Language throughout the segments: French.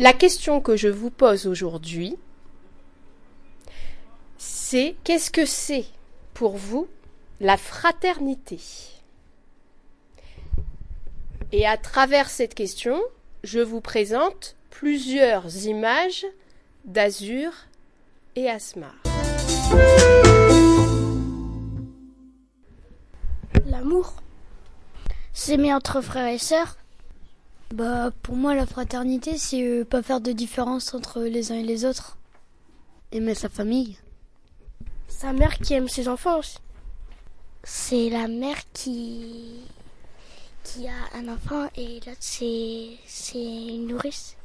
La question que je vous pose aujourd'hui, c'est qu'est-ce que c'est pour vous la fraternité? Et à travers cette question, je vous présente plusieurs images d'Azur et Asmar. L'amour. S'aimer entre frères et sœurs. Bah, pour moi, la fraternité, c'est euh, pas faire de différence entre les uns et les autres. Aimer sa famille. Sa mère qui aime ses enfants aussi. C'est la mère qui qui a un enfant et l'autre c'est c'est une nourrice.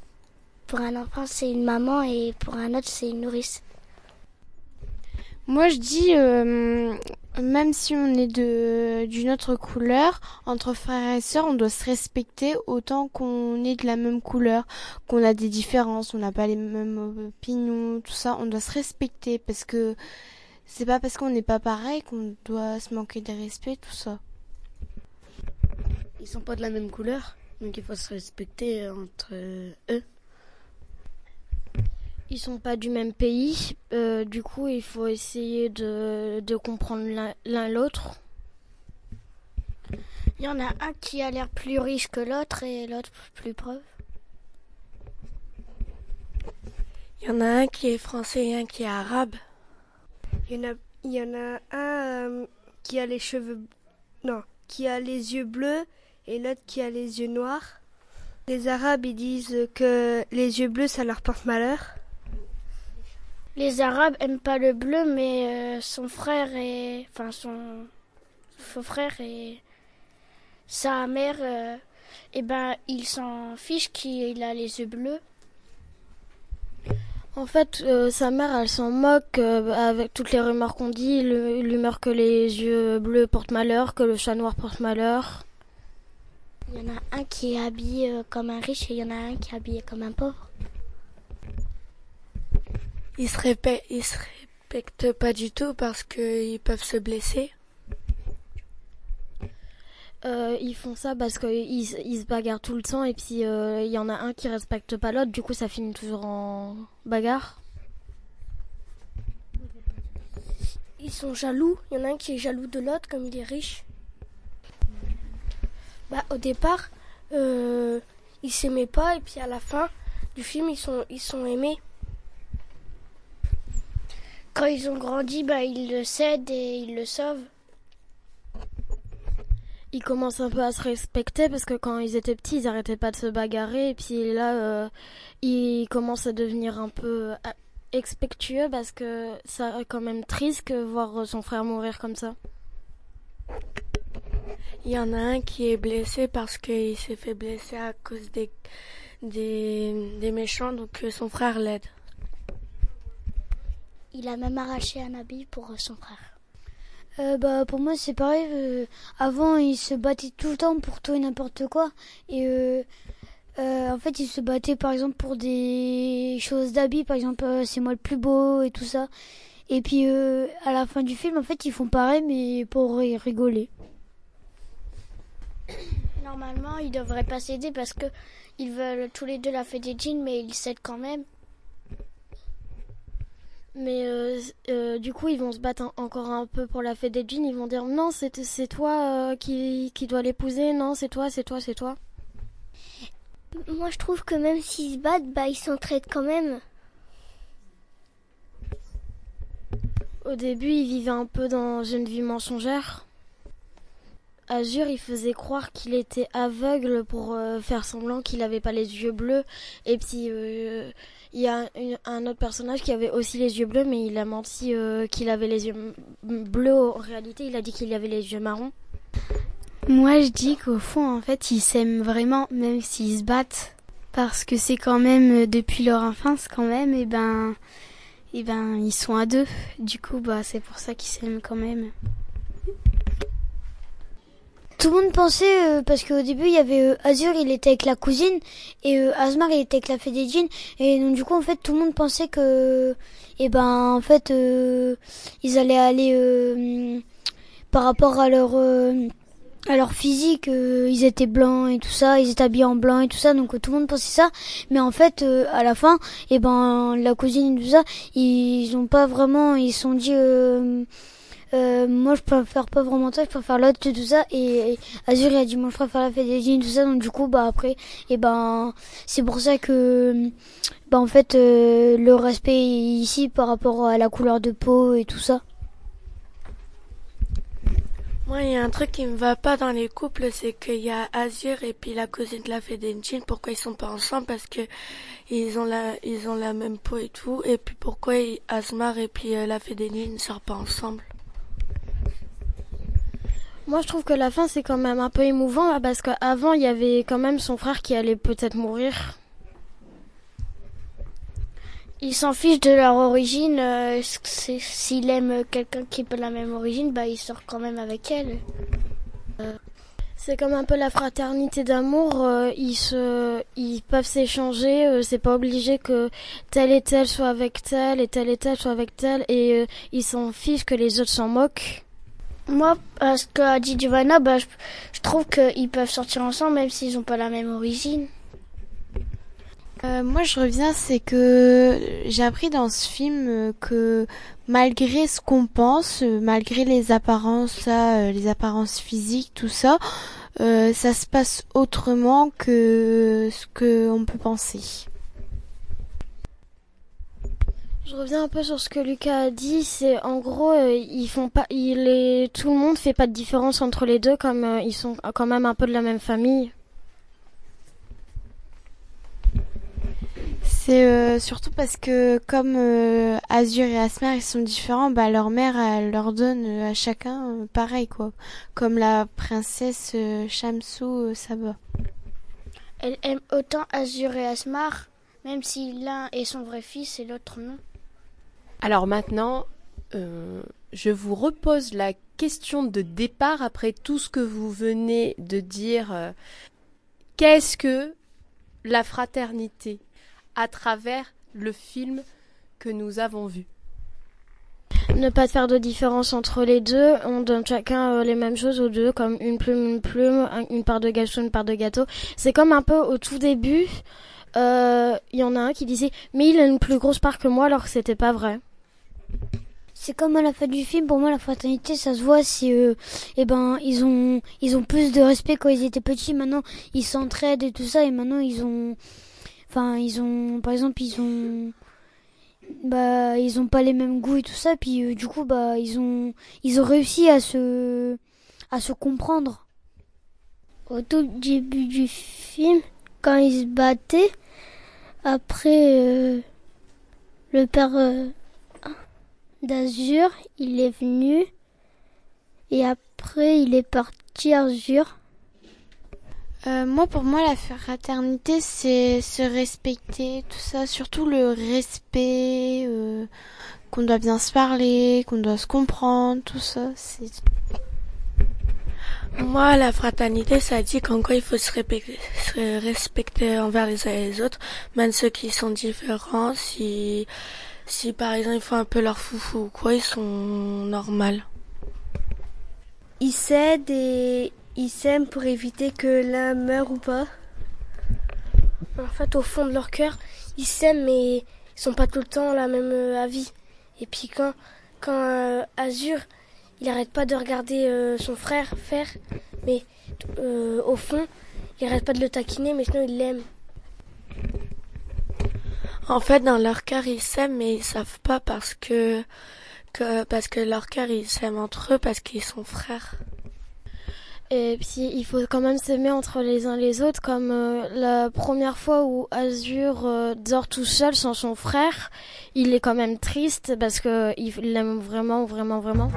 Pour un enfant c'est une maman et pour un autre c'est une nourrice. Moi je dis euh, même si on est de d'une autre couleur, entre frères et sœurs, on doit se respecter autant qu'on est de la même couleur, qu'on a des différences, on n'a pas les mêmes opinions, tout ça, on doit se respecter parce que c'est pas parce qu'on n'est pas pareil qu'on doit se manquer de respect, tout ça. Ils sont pas de la même couleur, donc il faut se respecter entre eux. Ils sont pas du même pays, euh, du coup il faut essayer de, de comprendre l'un l'autre. Il y en a un qui a l'air plus riche que l'autre et l'autre plus pauvre. Il y en a un qui est français et un qui est arabe. Il y en a, il y en a un euh, qui a les cheveux non, qui a les yeux bleus et l'autre qui a les yeux noirs. Les Arabes ils disent que les yeux bleus ça leur porte malheur. Les Arabes aiment pas le bleu, mais euh, son frère et enfin son faux frère et sa mère, euh, eh ben ils s'en fichent qu'il a les yeux bleus. En fait, euh, sa mère, elle s'en moque avec toutes les rumeurs qu'on dit, l'humeur que les yeux bleus portent malheur, que le chat noir porte malheur. Il y en a un qui est habillé comme un riche et il y en a un qui est habillé comme un pauvre. Ils se, ils se respectent pas du tout parce qu'ils peuvent se blesser. Euh, ils font ça parce qu'ils ils se bagarrent tout le temps et puis il euh, y en a un qui respecte pas l'autre, du coup ça finit toujours en bagarre. Ils sont jaloux, il y en a un qui est jaloux de l'autre comme il est riche. Bah, au départ, euh, ils s'aimaient pas et puis à la fin du film ils sont, ils sont aimés. Quand ils ont grandi, bah, ils le cèdent et ils le sauvent ils commencent un peu à se respecter parce que quand ils étaient petits, ils arrêtaient pas de se bagarrer et puis là, euh, ils commencent à devenir un peu euh, expectueux parce que ça est quand même triste que voir son frère mourir comme ça. Il y en a un qui est blessé parce qu'il s'est fait blesser à cause des, des, des méchants, donc euh, son frère l'aide. Il a même arraché un habit pour son frère. Euh, bah pour moi c'est pareil. Euh, avant ils se battaient tout le temps pour tout et n'importe quoi et euh, euh, en fait ils se battaient par exemple pour des choses d'habits par exemple c'est moi le plus beau et tout ça et puis à la fin du film en fait ils font pareil mais pour rigoler. Normalement ils devraient pas s'aider parce que ils veulent tous les deux la fête des jeans mais ils s'aident quand même. Mais euh, euh, du coup, ils vont se battre encore un peu pour la fête des jeans. Ils vont dire non, c'est toi euh, qui, qui dois l'épouser. Non, c'est toi, c'est toi, c'est toi. Moi, je trouve que même s'ils se battent, bah, ils s'entraident quand même. Au début, ils vivaient un peu dans une vie mensongère. Il faisait croire qu'il était aveugle pour faire semblant qu'il n'avait pas les yeux bleus. Et puis, il y a un, autre personnage qui avait aussi les yeux bleus, mais il a menti euh, qu'il avait les yeux bleus. En réalité, il a dit qu'il avait les yeux marrons. Moi, je dis qu'au fond, en fait, ils s'aiment vraiment, même s'ils se battent, parce que c'est quand même euh, depuis leur enfance, quand même, et ben, et ben, ils sont à deux. Du coup, bah, c'est pour ça qu'ils s'aiment quand même tout le monde pensait euh, parce qu'au début il y avait euh, Azur il était avec la cousine et euh, Asmar il était avec la Fédédine et donc du coup en fait tout le monde pensait que eh ben en fait ils allaient aller par rapport à leur à leur physique, euh, ils étaient blancs et tout ça, ils étaient habillés en blanc et tout ça, donc tout le monde pensait ça. Mais en fait, euh, à la fin, eh ben la cousine et tout ça, ils ont pas vraiment, ils se sont dit, euh, moi je préfère pas vraiment ça, je préfère l'autre et tout ça. Et, Azur il a dit moi je préfère la et tout ça, donc du coup bah après, et ben c'est pour ça que, bah en fait le respect ici par rapport à la couleur de peau et tout ça. Moi, il y a un truc qui me va pas dans les couples, c'est qu'il y a Azur et puis la cousine de la Fedenjin. Pourquoi ils sont pas ensemble? Parce que ils ont la, ils ont la même peau et tout. Et puis pourquoi Asmar et puis euh, la Fedenjin ne sortent pas ensemble? Moi, je trouve que la fin, c'est quand même un peu émouvant, parce qu'avant, il y avait quand même son frère qui allait peut-être mourir. Ils s'en fichent de leur origine. Euh, s'il aime quelqu'un qui peut la même origine, bah il sort quand même avec elle. Euh, c'est comme un peu la fraternité d'amour. Euh, ils se, ils peuvent s'échanger. c'est pas obligé que tel et tel soit avec tel et tel et tel soit avec tel. Et ils s'en fichent que les autres s'en moquent. Moi, ce qu'a dit Giovanna, bah, je, je trouve qu'ils peuvent sortir ensemble même s'ils n'ont pas la même origine. Euh, moi, je reviens, c'est que j'ai appris dans ce film euh, que malgré ce qu'on pense, euh, malgré les apparences, les apparences physiques, tout ça, ça se passe autrement que ce que on peut penser. Je reviens un peu sur ce que Lucas a dit. C'est en gros, ils font pas, il est, tout le monde fait pas de différence entre les deux, comme ils sont quand même un peu de la même famille. C'est euh, surtout parce que comme euh, Azur et Asmer ils sont différents, bah leur mère elle leur donne euh, à chacun pareil quoi, comme la princesse Shamsou Saba. Elle aime autant Azur et Asmar, même si l'un est son vrai fils et l'autre non. Alors maintenant, je vous repose la question de départ après tout ce que vous venez de dire. Qu'est-ce que la fraternité à travers le film que nous avons vu? Ne pas faire de différence entre les deux. On donne chacun euh, les mêmes choses aux deux, comme une plume, une plume, une part de gâteau, une part de gâteau. C'est comme un peu au tout début, euh, il y en a un qui disait mais il a une plus grosse part que moi alors que c'était pas vrai. C'est comme à la fin du film, pour moi la fraternité ça se voit si euh, eh ben ils ont ils ont plus de respect quand ils étaient petits, maintenant ils s'entraident et tout ça et maintenant ils ont Enfin, ils ont, par exemple, ils ont, bah, ils ont pas les mêmes goûts et tout ça. Puis euh, du coup, bah, ils ont, ils ont réussi à se, à se comprendre. Au tout début du film, quand ils se battaient, après, euh, le père euh, d'Azur, il est venu et après, il est parti Azur. Euh, moi, pour moi, la fraternité, c'est se respecter, tout ça, surtout le respect, euh, qu'on doit bien se parler, qu'on doit se comprendre, tout ça. C'est moi, la fraternité, ça dit qu'en quoi il faut se respecter, se respecter envers les uns et les autres, même ceux qui sont différents. Si, si par exemple ils font un peu leur foufou ou quoi, ils sont normaux. Ils s'aident et ils s'aiment pour éviter que l'un meure ou pas En fait, au fond de leur cœur, ils s'aiment mais ils sont pas tout le temps la même euh, avis. Et puis quand, quand euh, Azur, il arrête pas de regarder euh, son frère faire, mais au fond, il arrête pas de le taquiner, mais sinon il l'aime. En fait, dans leur cœur, ils s'aiment, mais ils savent pas parce que, parce que leur cœur, ils s'aiment entre eux parce qu'ils sont frères. Et puis il faut quand même s'aimer entre les uns les autres, comme euh, la première fois où Azur euh, dort tout seul sans son frère, il est quand même triste parce que il l'aime vraiment, vraiment, vraiment.